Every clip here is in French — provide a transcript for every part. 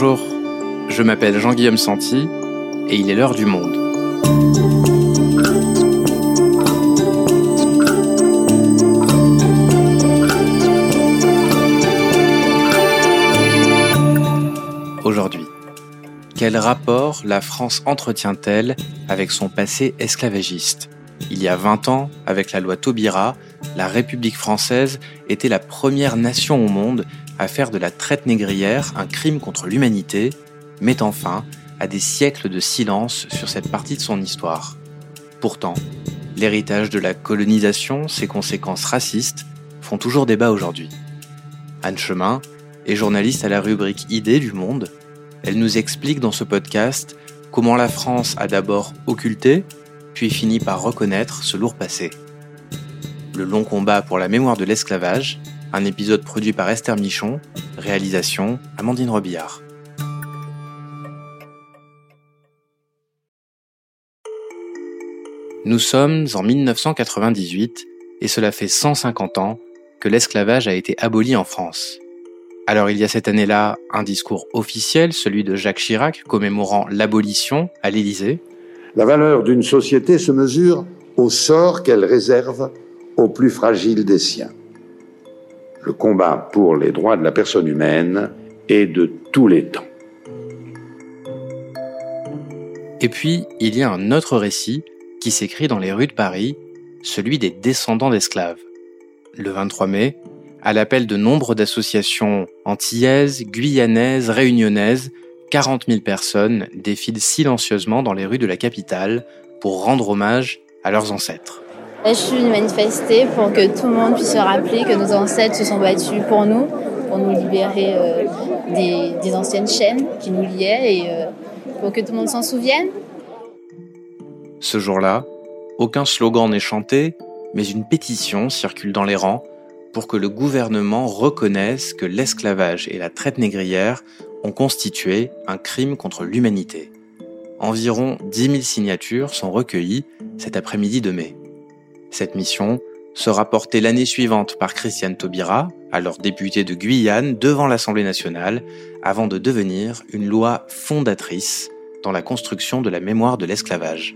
Bonjour, je m'appelle Jean-Guillaume Santi et il est l'heure du monde. Aujourd'hui, quel rapport la France entretient-elle avec son passé esclavagiste? Il y a 20 ans, avec la loi Taubira, la République française était la première nation au monde à faire de la traite négrière un crime contre l'humanité, mettant fin à des siècles de silence sur cette partie de son histoire. Pourtant, l'héritage de la colonisation, ses conséquences racistes, font toujours débat aujourd'hui. Anne Chemin est journaliste à la rubrique Idées du Monde. Elle nous explique dans ce podcast comment la France a d'abord occulté, puis fini par reconnaître ce lourd passé. Le long combat pour la mémoire de l'esclavage, un épisode produit par Esther Michon, réalisation Amandine Robillard. Nous sommes en 1998 et cela fait 150 ans que l'esclavage a été aboli en France. Alors il y a cette année-là un discours officiel, celui de Jacques Chirac, commémorant l'abolition à l'Élysée. La valeur d'une société se mesure au sort qu'elle réserve aux plus fragiles des siens. Le combat pour les droits de la personne humaine est de tous les temps. Et puis, il y a un autre récit qui s'écrit dans les rues de Paris, celui des descendants d'esclaves. Le 23 mai, à l'appel de nombre d'associations antillaises, guyanaises, réunionnaises, 40 000 personnes défilent silencieusement dans les rues de la capitale pour rendre hommage à leurs ancêtres. Je suis venue manifester pour que tout le monde puisse se rappeler que nos ancêtres se sont battus pour nous, pour nous libérer euh, des, anciennes chaînes qui nous liaient et euh, pour que tout le monde s'en souvienne. Ce jour-là, aucun slogan n'est chanté, mais une pétition circule dans les rangs pour que le gouvernement reconnaisse que l'esclavage et la traite négrière ont constitué un crime contre l'humanité. Environ 10 000 signatures sont recueillies cet après-midi de mai. Cette mission sera portée l'année suivante par Christiane Taubira, alors députée de Guyane, devant l'Assemblée nationale, avant de devenir une loi fondatrice dans la construction de la mémoire de l'esclavage.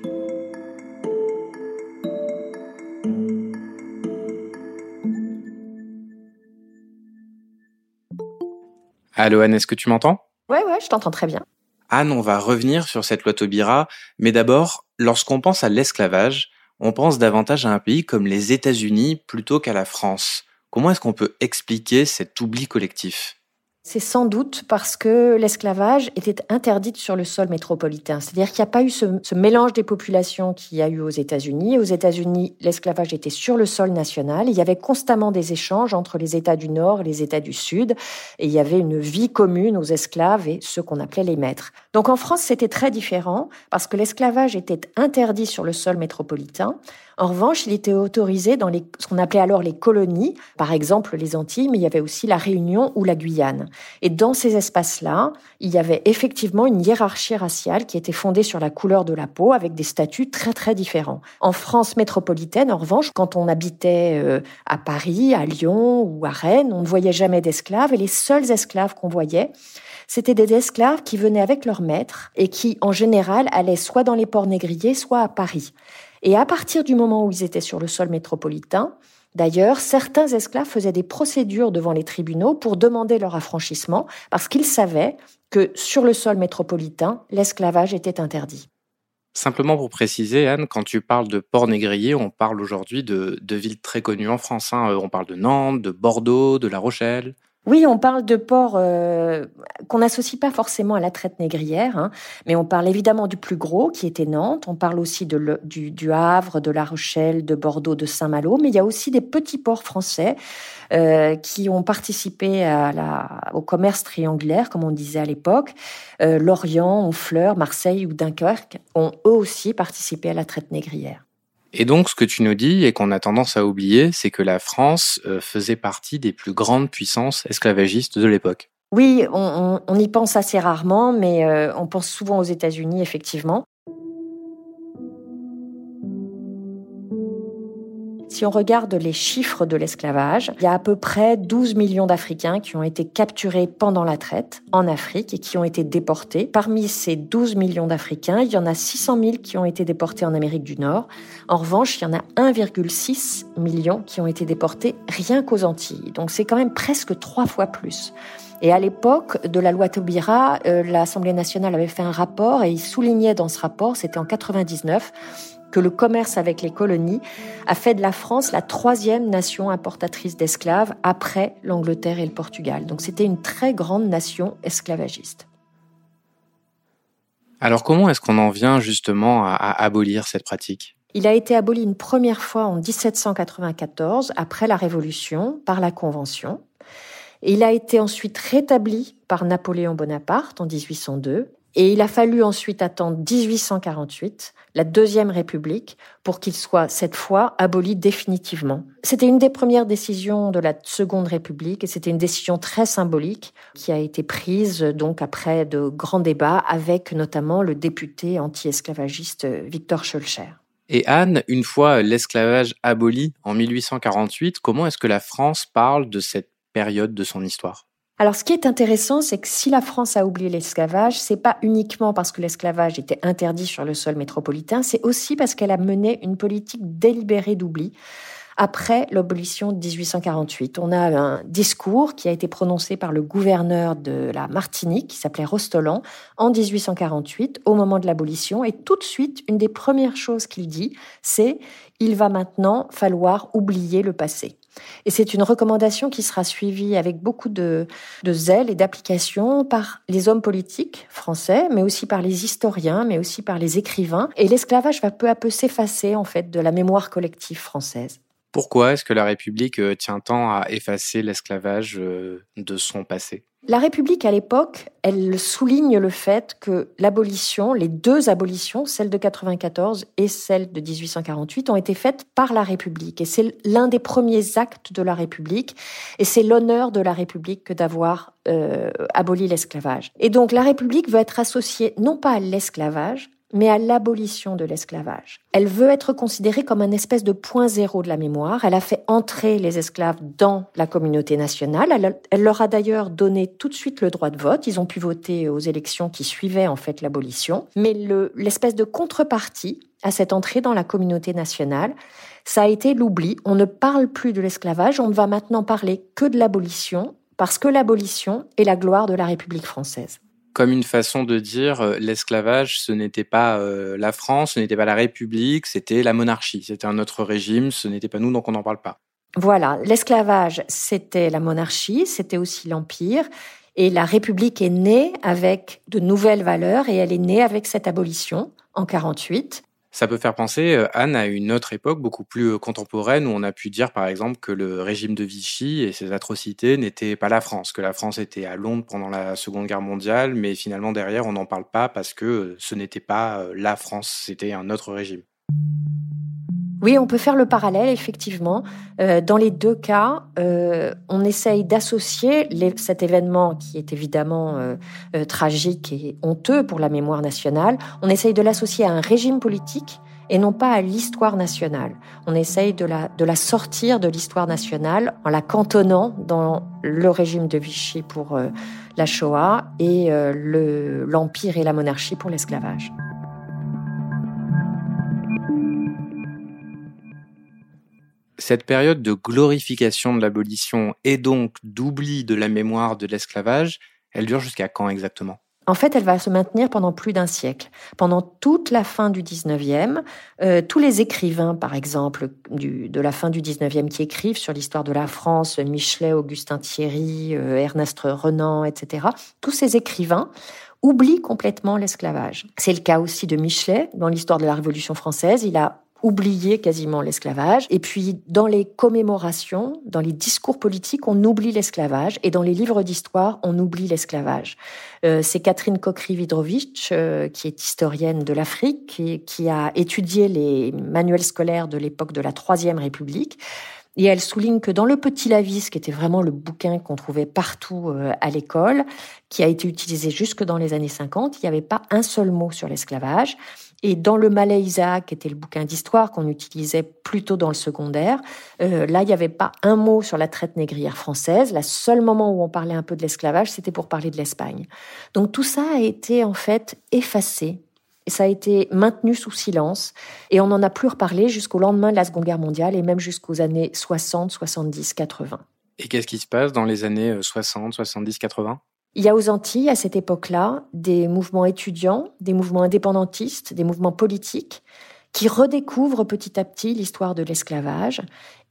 Allô Anne, est-ce que tu m'entends? Ouais, ouais, je t'entends très bien. Anne, on va revenir sur cette loi Taubira, mais d'abord, lorsqu'on pense à l'esclavage, on pense davantage à un pays comme les États-Unis plutôt qu'à la France. Comment est-ce qu'on peut expliquer cet oubli collectif? C'est sans doute parce que l'esclavage était interdit sur le sol métropolitain. C'est-à-dire qu'il n'y a pas eu ce, mélange des populations qu'il y a eu aux États-Unis. Aux États-Unis, l'esclavage était sur le sol national. Il y avait constamment des échanges entre les États du Nord et les États du Sud. Et il y avait une vie commune aux esclaves et ceux qu'on appelait les maîtres. Donc en France, c'était très différent parce que l'esclavage était interdit sur le sol métropolitain. En revanche, il était autorisé dans les, ce qu'on appelait alors les colonies, par exemple les Antilles, mais il y avait aussi la Réunion ou la Guyane. Et dans ces espaces-là, il y avait effectivement une hiérarchie raciale qui était fondée sur la couleur de la peau, avec des statuts très très différents. En France métropolitaine, en revanche, quand on habitait euh, à Paris, à Lyon ou à Rennes, on ne voyait jamais d'esclaves, et les seuls esclaves qu'on voyait, c'était des esclaves qui venaient avec leur maître et qui, en général, allaient soit dans les ports négriers, soit à Paris. Et à partir du moment où ils étaient sur le sol métropolitain, D'ailleurs, certains esclaves faisaient des procédures devant les tribunaux pour demander leur affranchissement parce qu'ils savaient que sur le sol métropolitain, l'esclavage était interdit. Simplement pour préciser, Anne, quand tu parles de port négrier, on parle aujourd'hui de, villes très connues en France. Hein. On parle de Nantes, de Bordeaux, de La Rochelle. Oui, on parle de ports euh, qu'on n'associe pas forcément à la traite négrière, hein, mais on parle évidemment du plus gros qui était Nantes, on parle aussi de du, Havre, de La Rochelle, de Bordeaux, de Saint-Malo, mais il y a aussi des petits ports français euh, qui ont participé au commerce triangulaire, comme on disait à l'époque. Euh, Lorient, Honfleur, Marseille ou Dunkerque ont eux aussi participé à la traite négrière. Et donc, ce que tu nous dis et qu'on a tendance à oublier, c'est que la France euh, faisait partie des plus grandes puissances esclavagistes de l'époque. Oui, on, y pense assez rarement, mais euh, on pense souvent aux États-Unis, effectivement. Si on regarde les chiffres de l'esclavage, il y a à peu près 12 millions d'Africains qui ont été capturés pendant la traite en Afrique et qui ont été déportés. Parmi ces 12 millions d'Africains, il y en a 600 000 qui ont été déportés en Amérique du Nord. En revanche, il y en a 1,6 million qui ont été déportés rien qu'aux Antilles. Donc c'est quand même presque trois fois plus. Et à l'époque de la loi Taubira, euh, l'Assemblée nationale avait fait un rapport et il soulignait dans ce rapport, c'était en 99, que le commerce avec les colonies a fait de la France la troisième nation importatrice d'esclaves après l'Angleterre et le Portugal. Donc c'était une très grande nation esclavagiste. Alors comment est-ce qu'on en vient justement à, à abolir cette pratique? Il a été aboli une première fois en 1794, après la Révolution, par la Convention. Et il a été ensuite rétabli par Napoléon Bonaparte en 1802. Et il a fallu ensuite attendre 1848, la Deuxième République, pour qu'il soit cette fois aboli définitivement. C'était une des premières décisions de la Seconde République et c'était une décision très symbolique qui a été prise donc après de grands débats avec notamment le député anti-esclavagiste Victor Schulcher. Et Anne, une fois l'esclavage aboli en 1848, comment est-ce que la France parle de cette période de son histoire? Alors, ce qui est intéressant, c'est que si la France a oublié l'esclavage, c'est pas uniquement parce que l'esclavage était interdit sur le sol métropolitain, c'est aussi parce qu'elle a mené une politique délibérée d'oubli après l'abolition de 1848. On a un discours qui a été prononcé par le gouverneur de la Martinique, qui s'appelait Rostolan, en 1848, au moment de l'abolition. Et tout de suite, une des premières choses qu'il dit, c'est il va maintenant falloir oublier le passé. Et c'est une recommandation qui sera suivie avec beaucoup de, de zèle et d'application par les hommes politiques français, mais aussi par les historiens, mais aussi par les écrivains. Et l'esclavage va peu à peu s'effacer, en fait, de la mémoire collective française. Pourquoi est-ce que la République euh, tient tant à effacer l'esclavage euh, de son passé? La République, à l'époque, elle souligne le fait que l'abolition, les deux abolitions, celle de 94 et celle de 1848, ont été faites par la République. Et c'est l'un des premiers actes de la République. Et c'est l'honneur de la République que d'avoir euh, aboli l'esclavage. Et donc la République veut être associée non pas à l'esclavage, mais à l'abolition de l'esclavage. Elle veut être considérée comme un espèce de point zéro de la mémoire. Elle a fait entrer les esclaves dans la communauté nationale. Elle, leur a d'ailleurs donné tout de suite le droit de vote. Ils ont pu voter aux élections qui suivaient en fait l'abolition. Mais l'espèce de contrepartie à cette entrée dans la communauté nationale, ça a été l'oubli. On ne parle plus de l'esclavage. On ne va maintenant parler que de l'abolition parce que l'abolition est la gloire de la République française comme une façon de dire euh, l'esclavage, ce n'était pas euh, la France, ce n'était pas la République, c'était la monarchie, c'était un autre régime, ce n'était pas nous, donc on n'en parle pas. Voilà, l'esclavage, c'était la monarchie, c'était aussi l'Empire, et la République est née avec de nouvelles valeurs, et elle est née avec cette abolition en 48. Ça peut faire penser, euh, Anne, à une autre époque beaucoup plus euh, contemporaine où on a pu dire, par exemple, que le régime de Vichy et ses atrocités n'étaient pas la France, que la France était à Londres pendant la Seconde Guerre mondiale, mais finalement derrière, on n'en parle pas parce que euh, ce n'était pas la France, c'était un autre régime. Oui, on peut faire le parallèle, effectivement. Euh, dans les deux cas, euh, on essaye d'associer cet événement qui est évidemment euh, tragique et honteux pour la mémoire nationale, on essaye de l'associer à un régime politique et non pas à l'histoire nationale. On essaye de la, de la sortir de l'histoire nationale en la cantonnant dans le régime de Vichy pour la Shoah et l'Empire et la monarchie pour l'esclavage. Cette période de glorification de l'abolition et donc d'oubli de la mémoire de l'esclavage, elle dure jusqu'à quand exactement? En fait, elle va se maintenir pendant plus d'un siècle. Pendant toute la fin du 19e, euh, tous les écrivains, par exemple, de la fin du 19e qui écrivent sur l'histoire de la France, Michelet, Augustin Thierry, euh, Ernest Renan, etc., tous ces écrivains oublient complètement l'esclavage. C'est le cas aussi de Michelet dans l'histoire de la Révolution française. Il a oublier quasiment l'esclavage. Et puis, dans les commémorations, dans les discours politiques, on oublie l'esclavage. Et dans les livres d'histoire, on oublie l'esclavage. Euh, c'est Catherine Kokri-Vidrovitch, euh, qui est historienne de l'Afrique, qui, qui a étudié les manuels scolaires de l'époque de la Troisième République. Et elle souligne que dans le Petit Lavis, qui était vraiment le bouquin qu'on trouvait partout euh, à l'école, qui a été utilisé jusque dans les années 50, il n'y avait pas un seul mot sur l'esclavage. Et dans le Malais Isaac, qui était le bouquin d'histoire qu'on utilisait plutôt dans le secondaire, euh, là, il n'y avait pas un mot sur la traite négrière française. Le seul moment où on parlait un peu de l'esclavage, c'était pour parler de l'Espagne. Donc tout ça a été en fait effacé. Ça a été maintenu sous silence. Et on n'en a plus reparlé jusqu'au lendemain de la Seconde Guerre mondiale et même jusqu'aux années 60, 70, 80. Et qu'est-ce qui se passe dans les années 60, 70, 80 il y a aux Antilles, à cette époque-là, des mouvements étudiants, des mouvements indépendantistes, des mouvements politiques qui redécouvrent petit à petit l'histoire de l'esclavage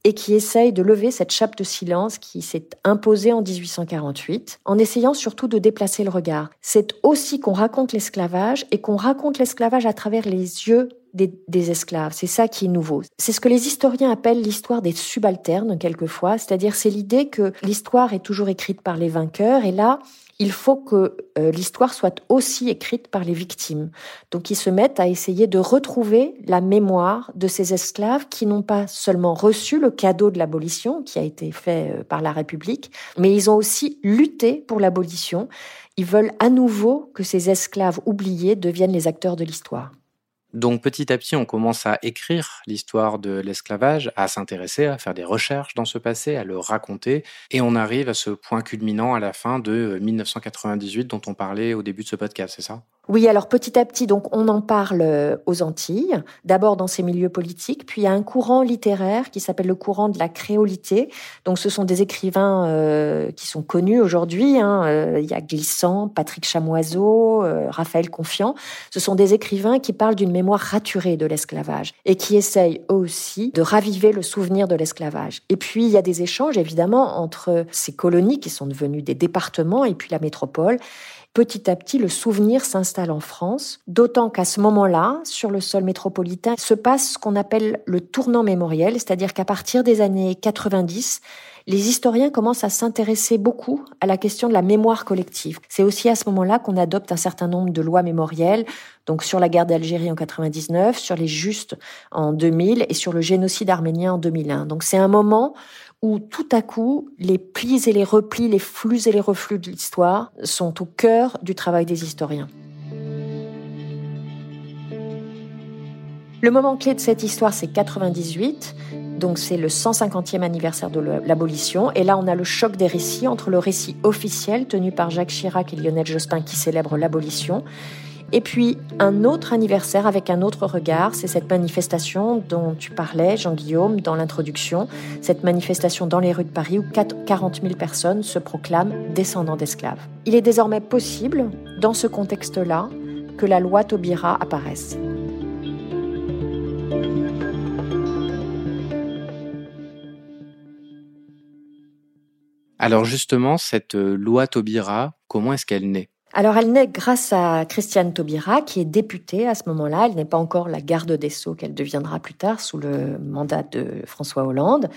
et qui essayent de lever cette chape de silence qui s'est imposée en 1848, en essayant surtout de déplacer le regard. C'est aussi qu'on raconte l'esclavage et qu'on raconte l'esclavage à travers les yeux des, des esclaves. C'est ça qui est nouveau. C'est ce que les historiens appellent l'histoire des subalternes, quelquefois, c'est-à-dire c'est l'idée que l'histoire est toujours écrite par les vainqueurs, et là, il faut que euh, l'histoire soit aussi écrite par les victimes. Donc ils se mettent à essayer de retrouver la mémoire de ces esclaves qui n'ont pas seulement reçu le cadeau de l'abolition qui a été fait euh, par la République, mais ils ont aussi lutté pour l'abolition. Ils veulent à nouveau que ces esclaves oubliés deviennent les acteurs de l'histoire. Donc petit à petit, on commence à écrire l'histoire de l'esclavage, à s'intéresser, à faire des recherches dans ce passé, à le raconter, et on arrive à ce point culminant à la fin de 1998 dont on parlait au début de ce podcast, c'est ça? Oui, alors petit à petit, donc on en parle euh, aux Antilles, d'abord dans ces milieux politiques, puis il y a un courant littéraire qui s'appelle le courant de la créolité. Donc ce sont des écrivains euh, qui sont connus aujourd'hui. Hein. Euh, il y a Glissant, Patrick Chamoiseau, Raphaël Confiant. Ce sont des écrivains qui parlent d'une mémoire raturée de l'esclavage et qui essayent aussi de raviver le souvenir de l'esclavage. Et puis il y a des échanges évidemment entre ces colonies qui sont devenues des départements et puis la métropole petit à petit, le souvenir s'installe en France, d'autant qu'à ce moment-là, sur le sol métropolitain, se passe ce qu'on appelle le tournant mémoriel, c'est-à-dire qu'à partir des années 90, les historiens commencent à s'intéresser beaucoup à la question de la mémoire collective. C'est aussi à ce moment-là qu'on adopte un certain nombre de lois mémorielles, donc sur la guerre d'Algérie en 99, sur les justes en 2000 et sur le génocide arménien en 2001. Donc c'est un moment où tout à coup, les plis et les replis, les flux et les reflux de l'histoire sont au cœur du travail des historiens. Le moment clé de cette histoire, c'est 98. Donc c'est le 150e anniversaire de l'abolition. Et là, on a le choc des récits entre le récit officiel tenu par Jacques Chirac et Lionel Jospin qui célèbrent l'abolition et puis un autre anniversaire avec un autre regard, c'est cette manifestation dont tu parlais, Jean-Guillaume, dans l'introduction, cette manifestation dans les rues de Paris où 40 000 personnes se proclament descendants d'esclaves. Il est désormais possible, dans ce contexte-là, que la loi Taubira apparaisse. Alors justement, cette loi Taubira, comment est-ce qu'elle naît? Alors elle naît grâce à Christiane Taubira, qui est députée à ce moment-là. Elle n'est pas encore la garde des Sceaux qu'elle deviendra plus tard sous le mandat de François Hollande.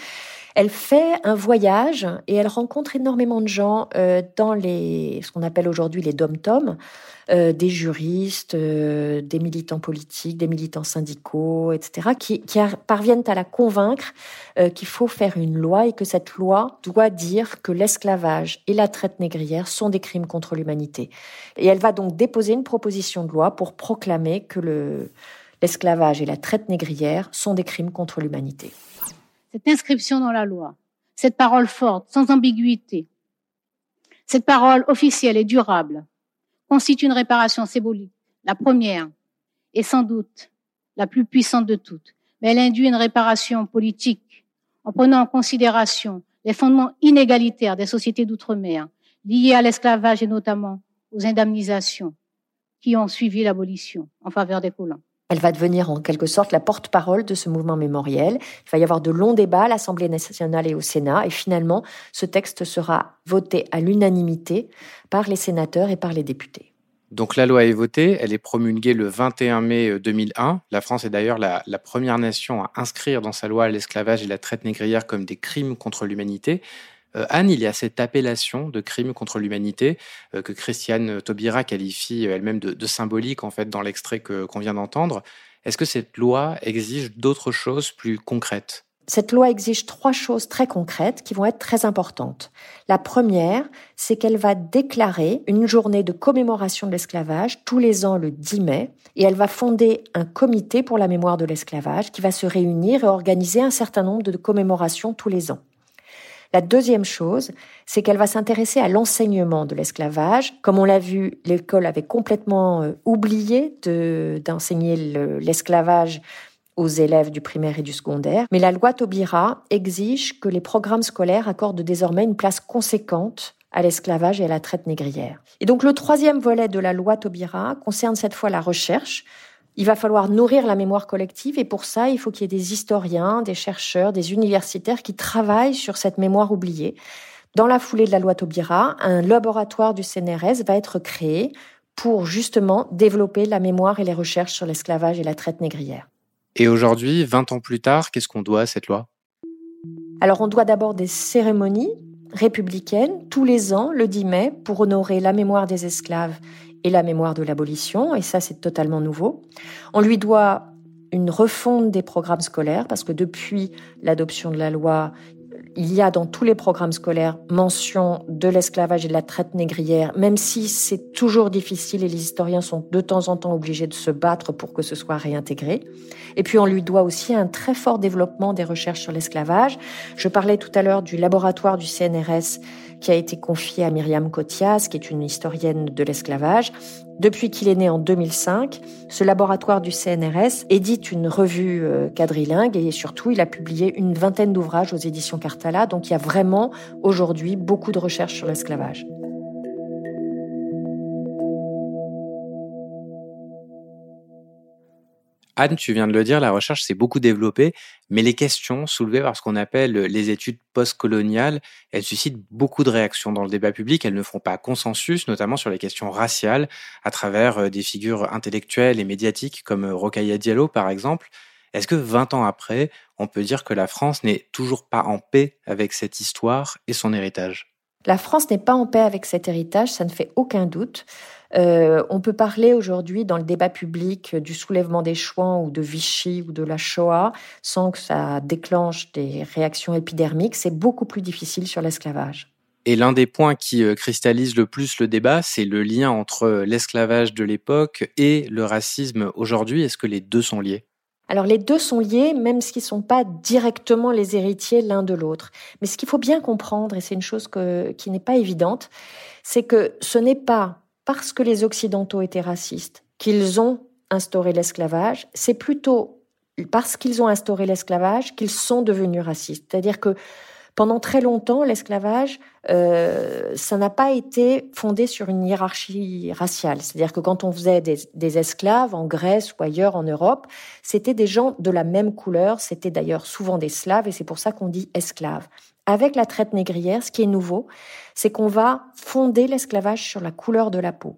Elle fait un voyage et elle rencontre énormément de gens euh, dans les ce qu'on appelle aujourd'hui les dom-toms, euh, des juristes, euh, des militants politiques, des militants syndicaux, etc., qui, qui parviennent à la convaincre qu'il faut faire une loi et que cette loi doit dire que l'esclavage et la traite négrière sont des crimes contre l'humanité. Et elle va donc déposer une proposition de loi pour proclamer que le l'esclavage et la traite négrière sont des crimes contre l'humanité cette inscription dans la loi, cette parole forte, sans ambiguïté, cette parole officielle et durable constitue une réparation symbolique, la première et sans doute la plus puissante de toutes. Mais elle induit une réparation politique en prenant en considération les fondements inégalitaires des sociétés d'outre-mer liés à l'esclavage et notamment aux indemnisations qui ont suivi l'abolition en faveur des colons. Elle va devenir en quelque sorte la porte-parole de ce mouvement mémoriel. Il va y avoir de longs débats à l'Assemblée nationale et au Sénat. Et finalement, ce texte sera voté à l'unanimité par les sénateurs et par les députés. Donc la loi est votée, elle est promulguée le 21 mai 2001. Euh, la France est d'ailleurs la, la, première nation à inscrire dans sa loi l'esclavage et la traite négrière comme des crimes contre l'humanité. Euh, Anne, il y a cette appellation de crime contre l'humanité euh, que Christiane Taubira qualifie elle-même de, symbolique en fait dans l'extrait qu'on vient d'entendre. Est-ce que cette loi exige d'autres choses plus concrètes? Cette loi exige trois choses très concrètes qui vont être très importantes. La première, c'est qu'elle va déclarer une journée de commémoration de l'esclavage tous les ans le 10 mai et elle va fonder un comité pour la mémoire de l'esclavage qui va se réunir et organiser un certain nombre de commémorations tous les ans. La deuxième chose, c'est qu'elle va s'intéresser à l'enseignement de l'esclavage. Comme on l'a vu, l'école avait complètement euh, oublié d'enseigner l'esclavage aux élèves du primaire et du secondaire. Mais la loi Taubira exige que les programmes scolaires accordent désormais une place conséquente à l'esclavage et à la traite négrière. Et donc le troisième volet de la loi Taubira concerne cette fois la recherche. Il va falloir nourrir la mémoire collective et pour ça, il faut qu'il y ait des historiens, des chercheurs, des universitaires qui travaillent sur cette mémoire oubliée. Dans la foulée de la loi Taubira, un laboratoire du CNRS va être créé pour justement développer la mémoire et les recherches sur l'esclavage et la traite négrière. Et aujourd'hui, 20 ans plus tard, qu'est-ce qu'on doit à cette loi? Alors on doit d'abord des cérémonies républicaines tous les ans, le 10 mai, pour honorer la mémoire des esclaves et la mémoire de l'abolition, et ça c'est totalement nouveau. On lui doit une refonte des programmes scolaires, parce que depuis l'adoption de la loi, il y a dans tous les programmes scolaires mention de l'esclavage et de la traite négrière, même si c'est toujours difficile et les historiens sont de temps en temps obligés de se battre pour que ce soit réintégré. Et puis on lui doit aussi un très fort développement des recherches sur l'esclavage. Je parlais tout à l'heure du laboratoire du CNRS qui a été confié à Myriam Kotias, qui est une historienne de l'esclavage. Depuis qu'il est né en 2005, ce laboratoire du CNRS édite une revue euh, quadrilingue et surtout il a publié une vingtaine d'ouvrages aux éditions Cartala. Donc il y a vraiment aujourd'hui beaucoup de recherches sur l'esclavage. Anne, tu viens de le dire, la recherche s'est beaucoup développée, mais les questions soulevées par ce qu'on appelle les études postcoloniales, elles suscitent beaucoup de réactions dans le débat public. Elles ne font pas consensus, notamment sur les questions raciales, à travers euh, des figures intellectuelles et médiatiques comme euh, Rokhaya Diallo, par exemple. Est-ce que 20 ans après, on peut dire que la France n'est toujours pas en paix avec cette histoire et son héritage? La France n'est pas en paix avec cet héritage, ça ne fait aucun doute. Euh, on peut parler aujourd'hui dans le débat public du soulèvement des Chouans ou de Vichy ou de la Shoah sans que ça déclenche des réactions épidermiques. C'est beaucoup plus difficile sur l'esclavage. Et l'un des points qui euh, cristallise le plus le débat, c'est le lien entre l'esclavage de l'époque et le racisme aujourd'hui. Est-ce que les deux sont liés? Alors les deux sont liés, même s'ils ne sont pas directement les héritiers l'un de l'autre. Mais ce qu'il faut bien comprendre, et c'est une chose qui n'est pas évidente, c'est que ce n'est pas parce que les Occidentaux étaient racistes qu'ils ont instauré l'esclavage, c'est plutôt parce qu'ils ont instauré l'esclavage qu'ils sont devenus racistes. C'est-à-dire que pendant très longtemps, l'esclavage, euh, ça n'a pas été fondé sur une hiérarchie raciale. C'est-à-dire que quand on faisait des, esclaves en Grèce ou ailleurs en Europe, c'était des gens de la même couleur. C'était d'ailleurs souvent des Slaves et c'est pour ça qu'on dit esclaves. Avec la traite négrière, ce qui est nouveau, c'est qu'on va fonder l'esclavage sur la couleur de la peau.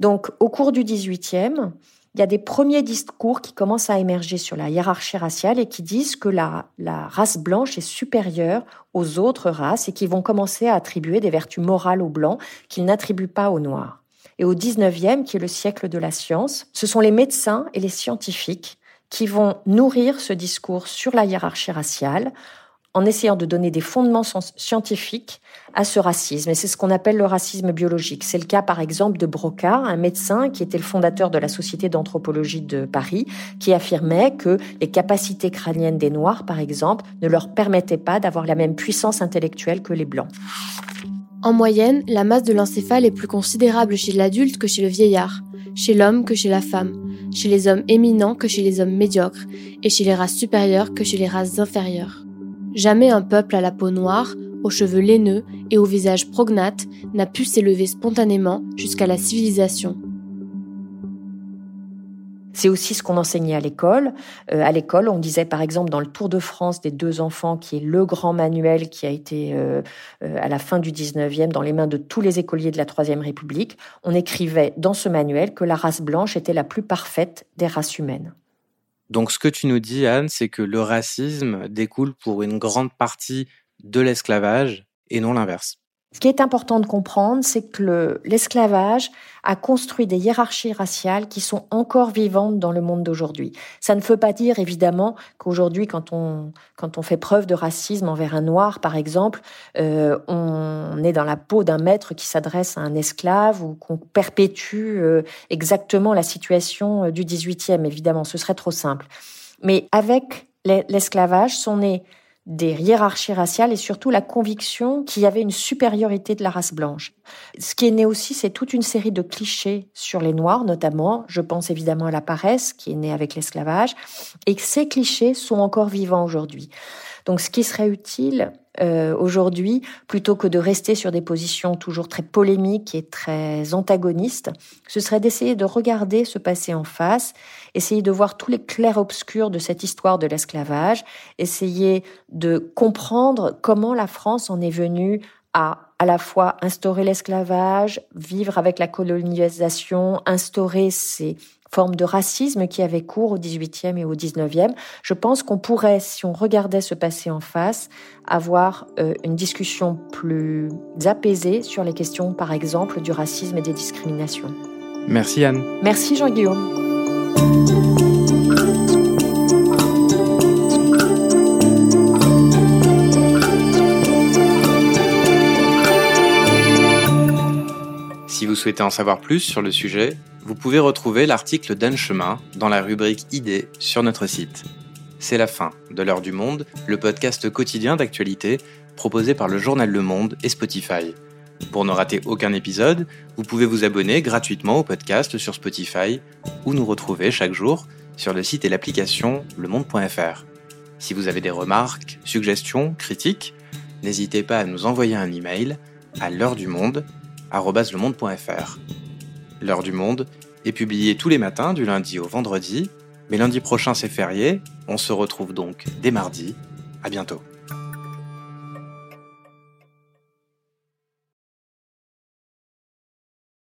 Donc, au cours du 18e, il y a des premiers discours qui commencent à émerger sur la hiérarchie raciale et qui disent que la, la race blanche est supérieure aux autres races et qui vont commencer à attribuer des vertus morales aux blancs qu'ils n'attribuent pas aux noirs. Et au 19e, qui est le siècle de la science, ce sont les médecins et les scientifiques qui vont nourrir ce discours sur la hiérarchie raciale en essayant de donner des fondements scientifiques à ce racisme. Et c'est ce qu'on appelle le racisme biologique. C'est le cas, par exemple, de Broca, un médecin qui était le fondateur de la Société d'anthropologie de Paris, qui affirmait que les capacités crâniennes des Noirs, par exemple, ne leur permettaient pas d'avoir la même puissance intellectuelle que les Blancs. En moyenne, la masse de l'encéphale est plus considérable chez l'adulte que chez le vieillard, chez l'homme que chez la femme, chez les hommes éminents que chez les hommes médiocres, et chez les races supérieures que chez les races inférieures. Jamais un peuple à la peau noire, aux cheveux laineux et au visage prognate n'a pu s'élever spontanément jusqu'à la civilisation. C'est aussi ce qu'on enseignait à l'école. Euh, à l'école, on disait par exemple dans le Tour de France des deux enfants, qui est le grand manuel qui a été euh, euh, à la fin du 19e dans les mains de tous les écoliers de la Troisième République, on écrivait dans ce manuel que la race blanche était la plus parfaite des races humaines. Donc ce que tu nous dis, Anne, c'est que le racisme découle pour une grande partie de l'esclavage et non l'inverse. Ce qui est important de comprendre, c'est que l'esclavage a construit des hiérarchies raciales qui sont encore vivantes dans le monde d'aujourd'hui. Ça ne veut pas dire évidemment qu'aujourd'hui, quand on quand on fait preuve de racisme envers un noir, par exemple, euh, on est dans la peau d'un maître qui s'adresse à un esclave ou qu'on perpétue euh, exactement la situation euh, du 18e. Évidemment, ce serait trop simple. Mais avec l'esclavage sont nés des hiérarchies raciales et surtout la conviction qu'il y avait une supériorité de la race blanche. Ce qui est né aussi, c'est toute une série de clichés sur les Noirs, notamment. Je pense évidemment à la paresse, qui est née avec l'esclavage, et que ces clichés sont encore vivants aujourd'hui. Donc, ce qui serait utile euh, aujourd'hui, plutôt que de rester sur des positions toujours très polémiques et très antagonistes, ce serait d'essayer de regarder ce passé en face, essayer de voir tous les clairs-obscurs de cette histoire de l'esclavage, essayer de comprendre comment la France en est venue à à la fois instaurer l'esclavage, vivre avec la colonisation, instaurer ces forme de racisme qui avait cours au XVIIIe et au XIXe. Je pense qu'on pourrait, si on regardait ce passé en face, avoir euh, une discussion plus apaisée sur les questions, par exemple, du racisme et des discriminations. Merci Anne. Merci Jean-Guillaume. Vous souhaitez en savoir plus sur le sujet, vous pouvez retrouver l'article d'Anne Chemin dans la rubrique Idées sur notre site. C'est la fin de l'heure du monde, le podcast quotidien d'actualité proposé par le journal Le Monde et Spotify. Pour ne rater aucun épisode, vous pouvez vous abonner gratuitement au podcast sur Spotify ou nous retrouver chaque jour sur le site et l'application lemonde.fr. Si vous avez des remarques, suggestions, critiques, n'hésitez pas à nous envoyer un email à l'heure du monde L'heure du monde est publiée tous les matins du lundi au vendredi, mais lundi prochain c'est férié, on se retrouve donc dès mardi. À bientôt.